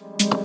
you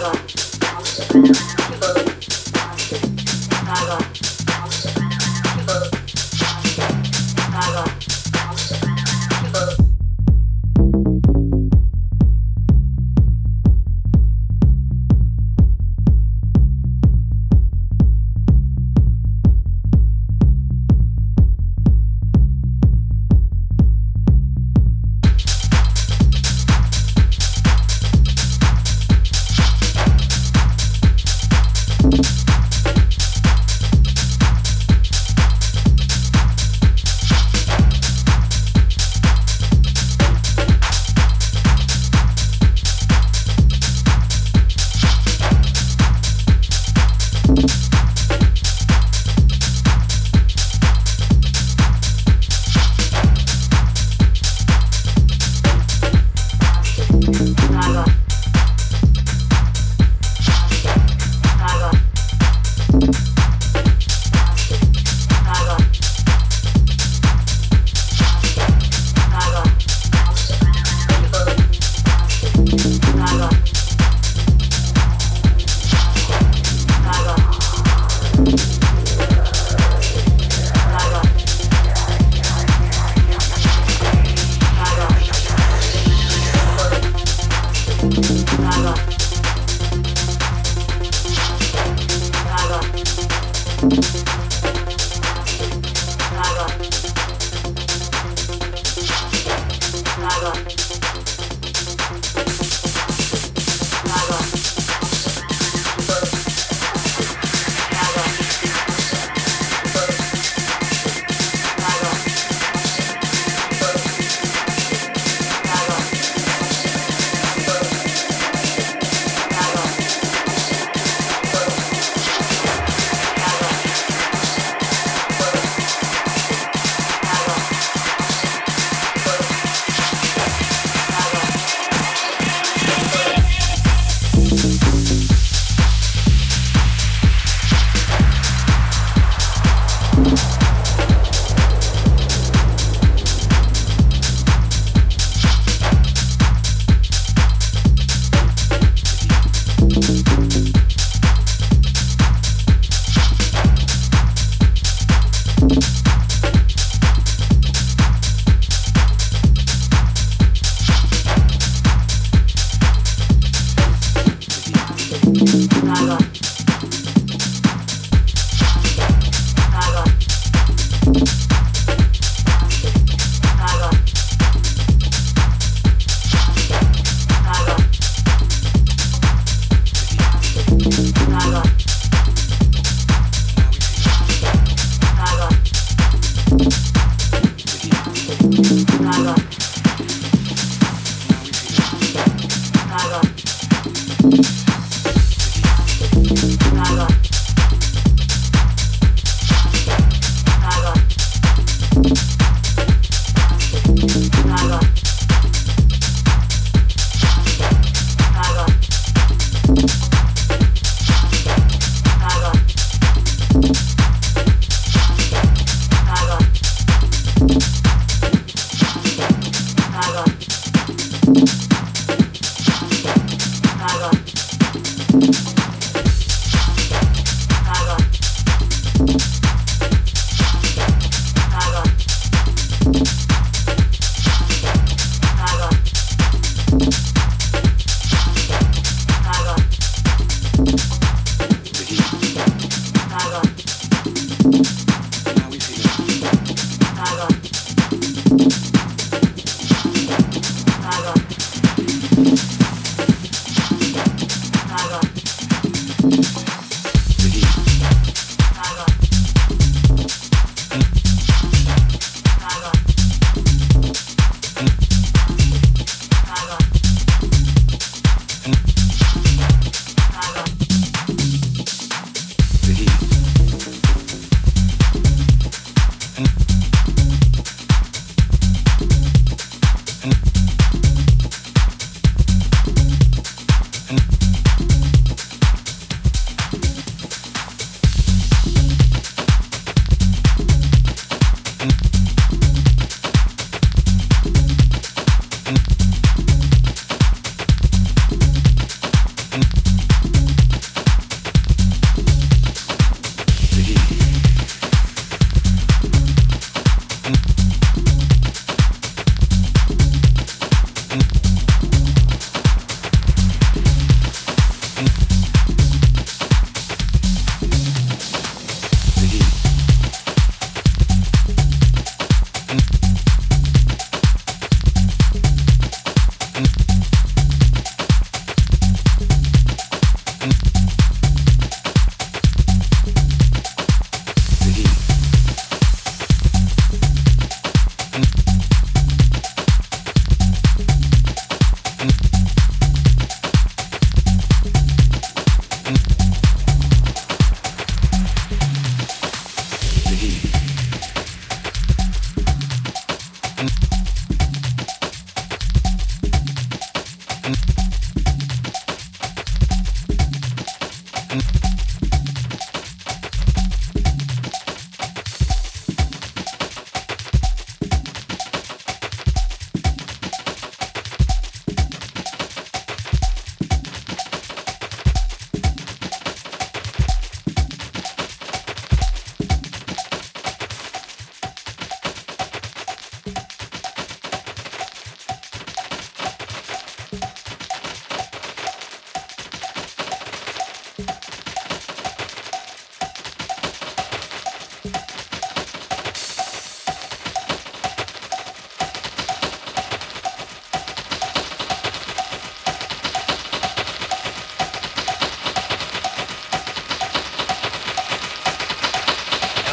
Nossa,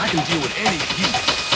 I can deal with any heat.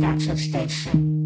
I'm gonna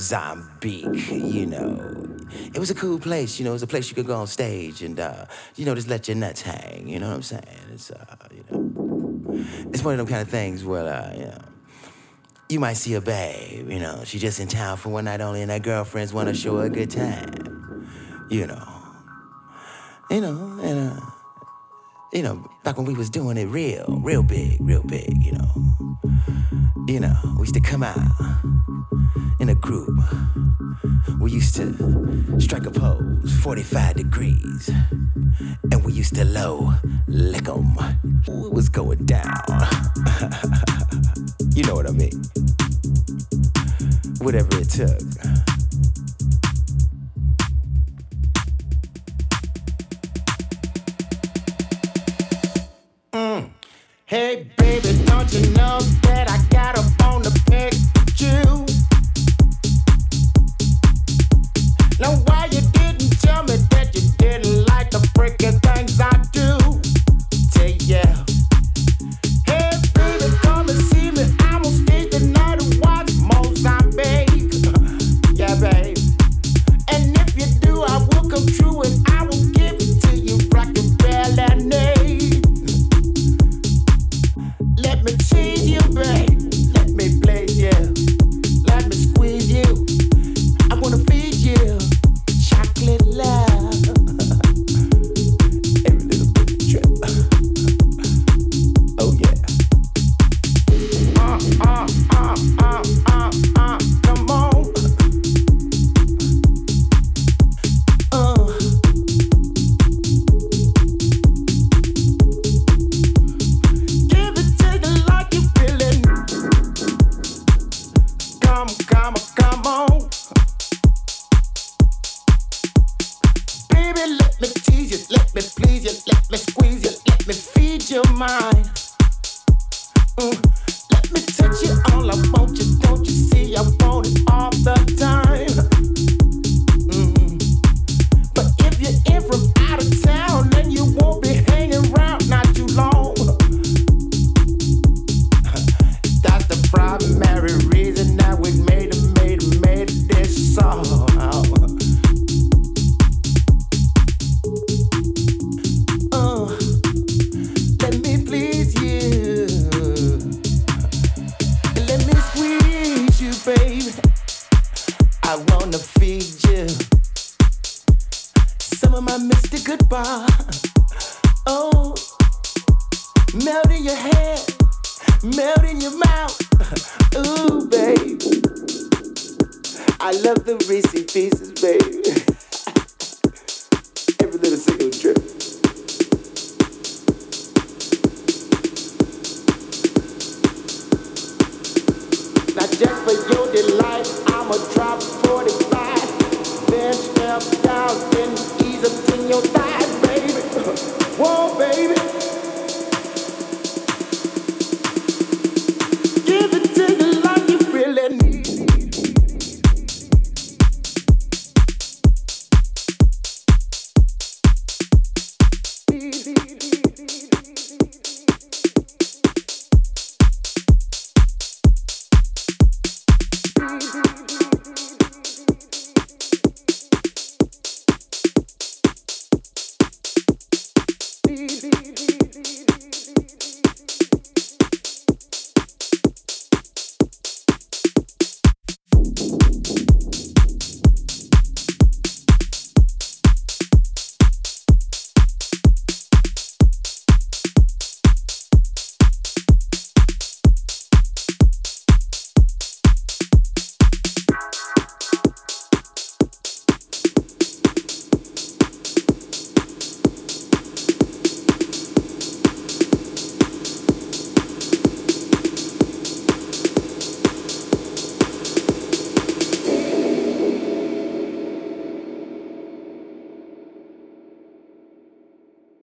Mozambique, you know. It was a cool place, you know, it was a place you could go on stage and, uh, you know, just let your nuts hang, you know what I'm saying? It's, uh, you know, it's one of them kind of things where, uh, you know, you might see a babe, you know, she's just in town for one night only and her girlfriends want to show her a good time, you know. You know, and, uh, you know, back when we was doing it real, real big, real big, you know. You know, we used to come out in a group. We used to strike a pose, 45 degrees. And we used to low lick 'em. It was going down. you know what I mean? Whatever it took. Hey, baby, don't you know that